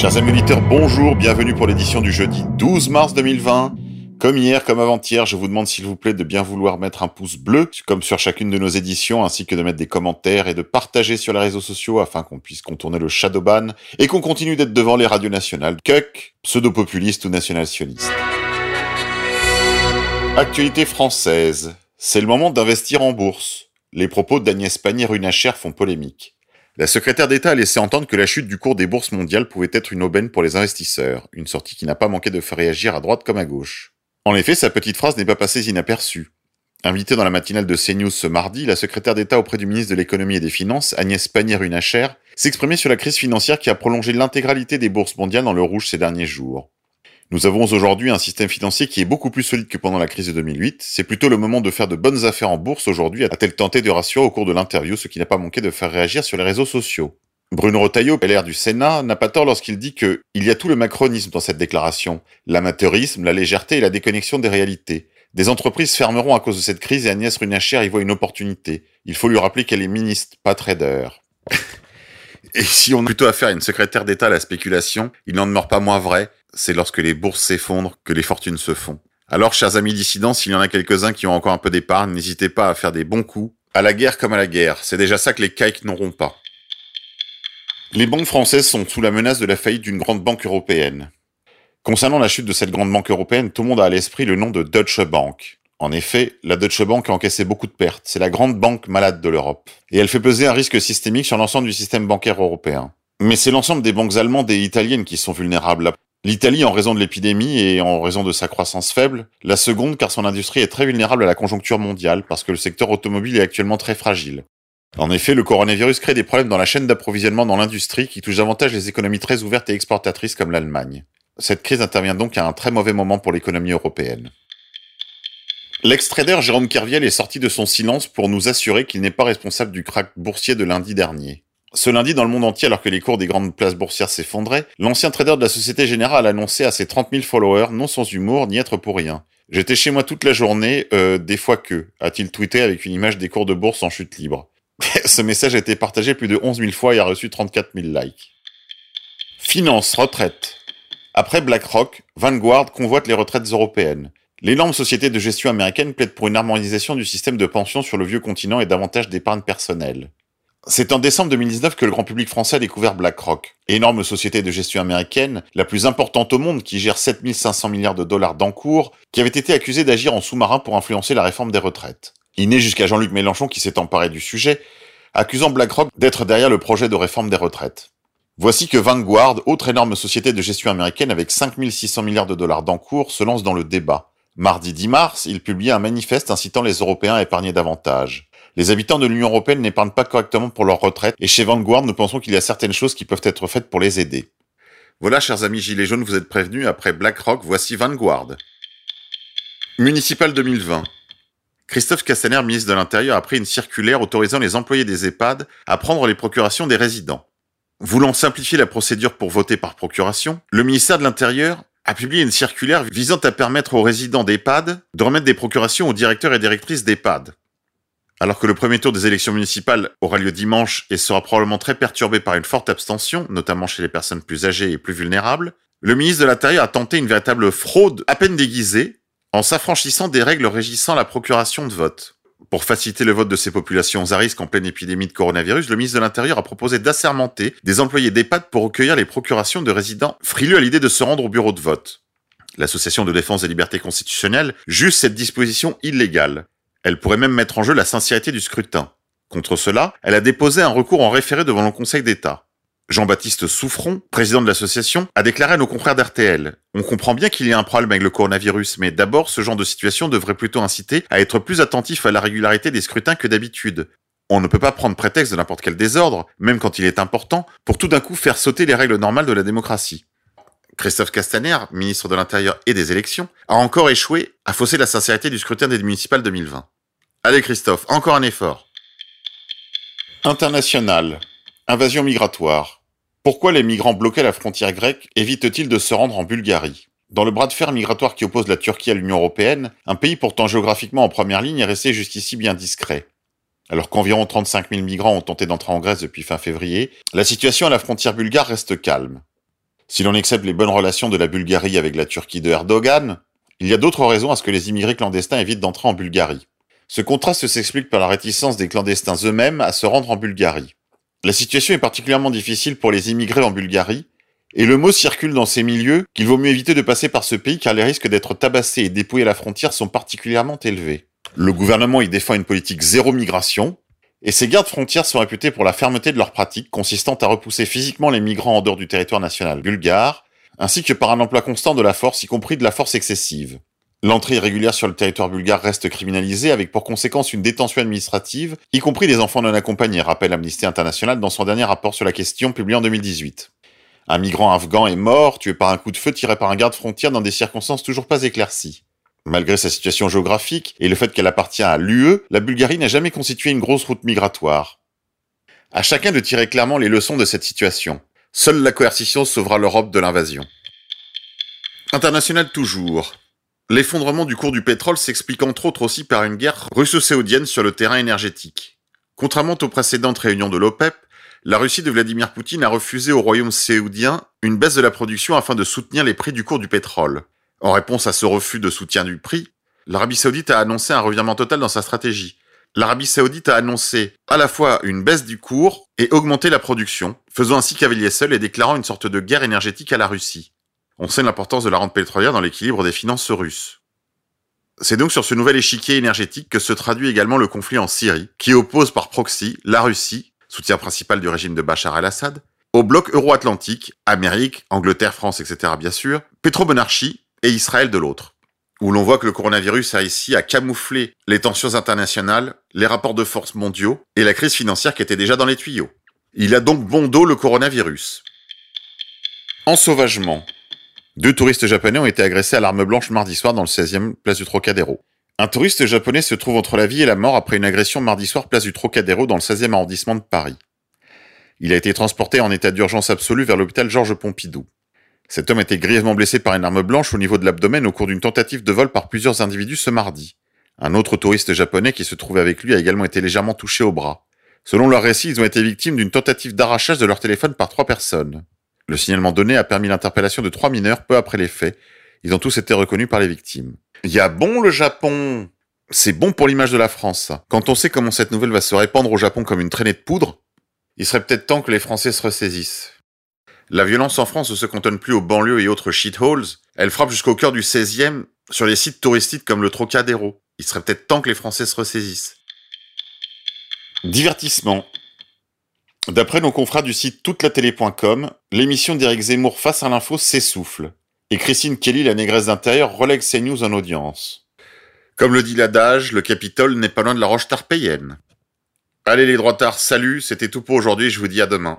Chers amis auditeurs, bonjour, bienvenue pour l'édition du jeudi 12 mars 2020. Comme hier, comme avant-hier, je vous demande s'il vous plaît de bien vouloir mettre un pouce bleu, comme sur chacune de nos éditions, ainsi que de mettre des commentaires et de partager sur les réseaux sociaux afin qu'on puisse contourner le shadowban et qu'on continue d'être devant les radios nationales, cuck, pseudo-populistes ou national-sionistes. Actualité française. C'est le moment d'investir en bourse. Les propos d'Agnès Pannier-Runacher font polémique. La secrétaire d'État a laissé entendre que la chute du cours des bourses mondiales pouvait être une aubaine pour les investisseurs, une sortie qui n'a pas manqué de faire réagir à droite comme à gauche. En effet, sa petite phrase n'est pas passée inaperçue. Invitée dans la matinale de CNews ce mardi, la secrétaire d'État auprès du ministre de l'économie et des finances, Agnès Pannier-Runacher, s'exprimait sur la crise financière qui a prolongé l'intégralité des bourses mondiales dans le rouge ces derniers jours. Nous avons aujourd'hui un système financier qui est beaucoup plus solide que pendant la crise de 2008. C'est plutôt le moment de faire de bonnes affaires en bourse aujourd'hui, a-t-elle tenté de rassurer au cours de l'interview, ce qui n'a pas manqué de faire réagir sur les réseaux sociaux. Bruno Retailleau, LR du Sénat, n'a pas tort lorsqu'il dit que il y a tout le macronisme dans cette déclaration, l'amateurisme, la légèreté et la déconnexion des réalités. Des entreprises fermeront à cause de cette crise et Agnès Runacher y voit une opportunité. Il faut lui rappeler qu'elle est ministre, pas trader. et si on a plutôt affaire à une secrétaire d'État à la spéculation, il n'en demeure pas moins vrai c'est lorsque les bourses s'effondrent que les fortunes se font. Alors, chers amis dissidents, s'il y en a quelques-uns qui ont encore un peu d'épargne, n'hésitez pas à faire des bons coups. À la guerre comme à la guerre, c'est déjà ça que les caïques n'auront pas. Les banques françaises sont sous la menace de la faillite d'une grande banque européenne. Concernant la chute de cette grande banque européenne, tout le monde a à l'esprit le nom de Deutsche Bank. En effet, la Deutsche Bank a encaissé beaucoup de pertes. C'est la grande banque malade de l'Europe. Et elle fait peser un risque systémique sur l'ensemble du système bancaire européen. Mais c'est l'ensemble des banques allemandes et italiennes qui sont vulnérables. L'Italie en raison de l'épidémie et en raison de sa croissance faible, la seconde car son industrie est très vulnérable à la conjoncture mondiale parce que le secteur automobile est actuellement très fragile. En effet, le coronavirus crée des problèmes dans la chaîne d'approvisionnement dans l'industrie qui touche davantage les économies très ouvertes et exportatrices comme l'Allemagne. Cette crise intervient donc à un très mauvais moment pour l'économie européenne. L'ex-trader Jérôme Kerviel est sorti de son silence pour nous assurer qu'il n'est pas responsable du crack boursier de lundi dernier. Ce lundi, dans le monde entier, alors que les cours des grandes places boursières s'effondraient, l'ancien trader de la Société Générale annonçait à ses 30 000 followers, non sans humour, ni être pour rien. J'étais chez moi toute la journée, euh, des fois que, a-t-il tweeté avec une image des cours de bourse en chute libre. Ce message a été partagé plus de 11 000 fois et a reçu 34 000 likes. Finance, retraite. Après BlackRock, Vanguard convoite les retraites européennes. L'énorme société de gestion américaine plaide pour une harmonisation du système de pension sur le vieux continent et davantage d'épargne personnelle. C'est en décembre 2019 que le grand public français a découvert BlackRock, énorme société de gestion américaine, la plus importante au monde qui gère 7500 milliards de dollars d'encours, qui avait été accusée d'agir en sous-marin pour influencer la réforme des retraites. Il n'est jusqu'à Jean-Luc Mélenchon qui s'est emparé du sujet, accusant BlackRock d'être derrière le projet de réforme des retraites. Voici que Vanguard, autre énorme société de gestion américaine avec 5600 milliards de dollars d'encours, se lance dans le débat. Mardi 10 mars, il publie un manifeste incitant les Européens à épargner davantage. Les habitants de l'Union européenne n'épargnent pas correctement pour leur retraite, et chez Vanguard, nous pensons qu'il y a certaines choses qui peuvent être faites pour les aider. Voilà, chers amis Gilets jaunes, vous êtes prévenus, après BlackRock, voici Vanguard. Municipal 2020. Christophe Castaner, ministre de l'Intérieur, a pris une circulaire autorisant les employés des EHPAD à prendre les procurations des résidents. Voulant simplifier la procédure pour voter par procuration, le ministère de l'Intérieur a publié une circulaire visant à permettre aux résidents d'EHPAD de remettre des procurations aux directeurs et directrices d'EHPAD. Alors que le premier tour des élections municipales aura lieu dimanche et sera probablement très perturbé par une forte abstention, notamment chez les personnes plus âgées et plus vulnérables, le ministre de l'Intérieur a tenté une véritable fraude à peine déguisée en s'affranchissant des règles régissant la procuration de vote. Pour faciliter le vote de ces populations à risque en pleine épidémie de coronavirus, le ministre de l'Intérieur a proposé d'assermenter des employés d'EHPAD pour recueillir les procurations de résidents frileux à l'idée de se rendre au bureau de vote. L'Association de défense des libertés constitutionnelles juge cette disposition illégale. Elle pourrait même mettre en jeu la sincérité du scrutin. Contre cela, elle a déposé un recours en référé devant le Conseil d'État. Jean-Baptiste Souffron, président de l'association, a déclaré à nos confrères d'RTL On comprend bien qu'il y a un problème avec le coronavirus, mais d'abord, ce genre de situation devrait plutôt inciter à être plus attentif à la régularité des scrutins que d'habitude. On ne peut pas prendre prétexte de n'importe quel désordre, même quand il est important, pour tout d'un coup faire sauter les règles normales de la démocratie. Christophe Castaner, ministre de l'Intérieur et des Élections, a encore échoué à fausser la sincérité du scrutin des municipales 2020. Allez Christophe, encore un effort. International. Invasion migratoire. Pourquoi les migrants bloqués à la frontière grecque évitent-ils de se rendre en Bulgarie? Dans le bras de fer migratoire qui oppose la Turquie à l'Union européenne, un pays pourtant géographiquement en première ligne est resté jusqu'ici bien discret. Alors qu'environ 35 000 migrants ont tenté d'entrer en Grèce depuis fin février, la situation à la frontière bulgare reste calme. Si l'on accepte les bonnes relations de la Bulgarie avec la Turquie de Erdogan, il y a d'autres raisons à ce que les immigrés clandestins évitent d'entrer en Bulgarie. Ce contraste s'explique par la réticence des clandestins eux-mêmes à se rendre en Bulgarie. La situation est particulièrement difficile pour les immigrés en Bulgarie, et le mot circule dans ces milieux qu'il vaut mieux éviter de passer par ce pays car les risques d'être tabassés et dépouillés à la frontière sont particulièrement élevés. Le gouvernement y défend une politique zéro migration, et ces gardes frontières sont réputés pour la fermeté de leurs pratiques consistant à repousser physiquement les migrants en dehors du territoire national bulgare, ainsi que par un emploi constant de la force, y compris de la force excessive. L'entrée irrégulière sur le territoire bulgare reste criminalisée avec pour conséquence une détention administrative, y compris des enfants non accompagnés, rappelle Amnesty International dans son dernier rapport sur la question publié en 2018. Un migrant afghan est mort, tué par un coup de feu tiré par un garde frontière dans des circonstances toujours pas éclaircies. Malgré sa situation géographique et le fait qu'elle appartient à l'UE, la Bulgarie n'a jamais constitué une grosse route migratoire. À chacun de tirer clairement les leçons de cette situation. Seule la coercition sauvera l'Europe de l'invasion. International toujours. L'effondrement du cours du pétrole s'explique entre autres aussi par une guerre russo-saoudienne sur le terrain énergétique. Contrairement aux précédentes réunions de l'OPEP, la Russie de Vladimir Poutine a refusé au royaume saoudien une baisse de la production afin de soutenir les prix du cours du pétrole. En réponse à ce refus de soutien du prix, l'Arabie saoudite a annoncé un revirement total dans sa stratégie. L'Arabie saoudite a annoncé à la fois une baisse du cours et augmenter la production, faisant ainsi cavalier seul et déclarant une sorte de guerre énergétique à la Russie. On sait l'importance de la rente pétrolière dans l'équilibre des finances russes. C'est donc sur ce nouvel échiquier énergétique que se traduit également le conflit en Syrie, qui oppose par proxy la Russie, soutien principal du régime de Bachar el-Assad, au bloc euro-atlantique, Amérique, Angleterre, France, etc. bien sûr, pétromonarchie et Israël de l'autre. Où l'on voit que le coronavirus a ici à camoufler les tensions internationales, les rapports de force mondiaux et la crise financière qui était déjà dans les tuyaux. Il a donc bon dos le coronavirus. Ensauvagement. Deux touristes japonais ont été agressés à l'arme blanche mardi soir dans le 16e place du Trocadéro. Un touriste japonais se trouve entre la vie et la mort après une agression mardi soir place du Trocadéro dans le 16e arrondissement de Paris. Il a été transporté en état d'urgence absolue vers l'hôpital Georges Pompidou. Cet homme a été grièvement blessé par une arme blanche au niveau de l'abdomen au cours d'une tentative de vol par plusieurs individus ce mardi. Un autre touriste japonais qui se trouvait avec lui a également été légèrement touché au bras. Selon leur récit, ils ont été victimes d'une tentative d'arrachage de leur téléphone par trois personnes. Le signalement donné a permis l'interpellation de trois mineurs peu après les faits. Ils ont tous été reconnus par les victimes. Il y a bon le Japon C'est bon pour l'image de la France. Quand on sait comment cette nouvelle va se répandre au Japon comme une traînée de poudre, il serait peut-être temps que les Français se ressaisissent. La violence en France ne se cantonne plus aux banlieues et autres shitholes, elle frappe jusqu'au cœur du 16e sur les sites touristiques comme le Trocadéro. Il serait peut-être temps que les Français se ressaisissent. Divertissement. D'après nos confrères du site toutelatélé.com, l'émission d'Éric Zemmour face à l'info s'essouffle. Et Christine Kelly, la négresse d'intérieur, relègue ses news en audience. Comme le dit l'adage, le Capitole n'est pas loin de la roche tarpéienne. Allez les droitards, salut, c'était tout pour aujourd'hui, je vous dis à demain.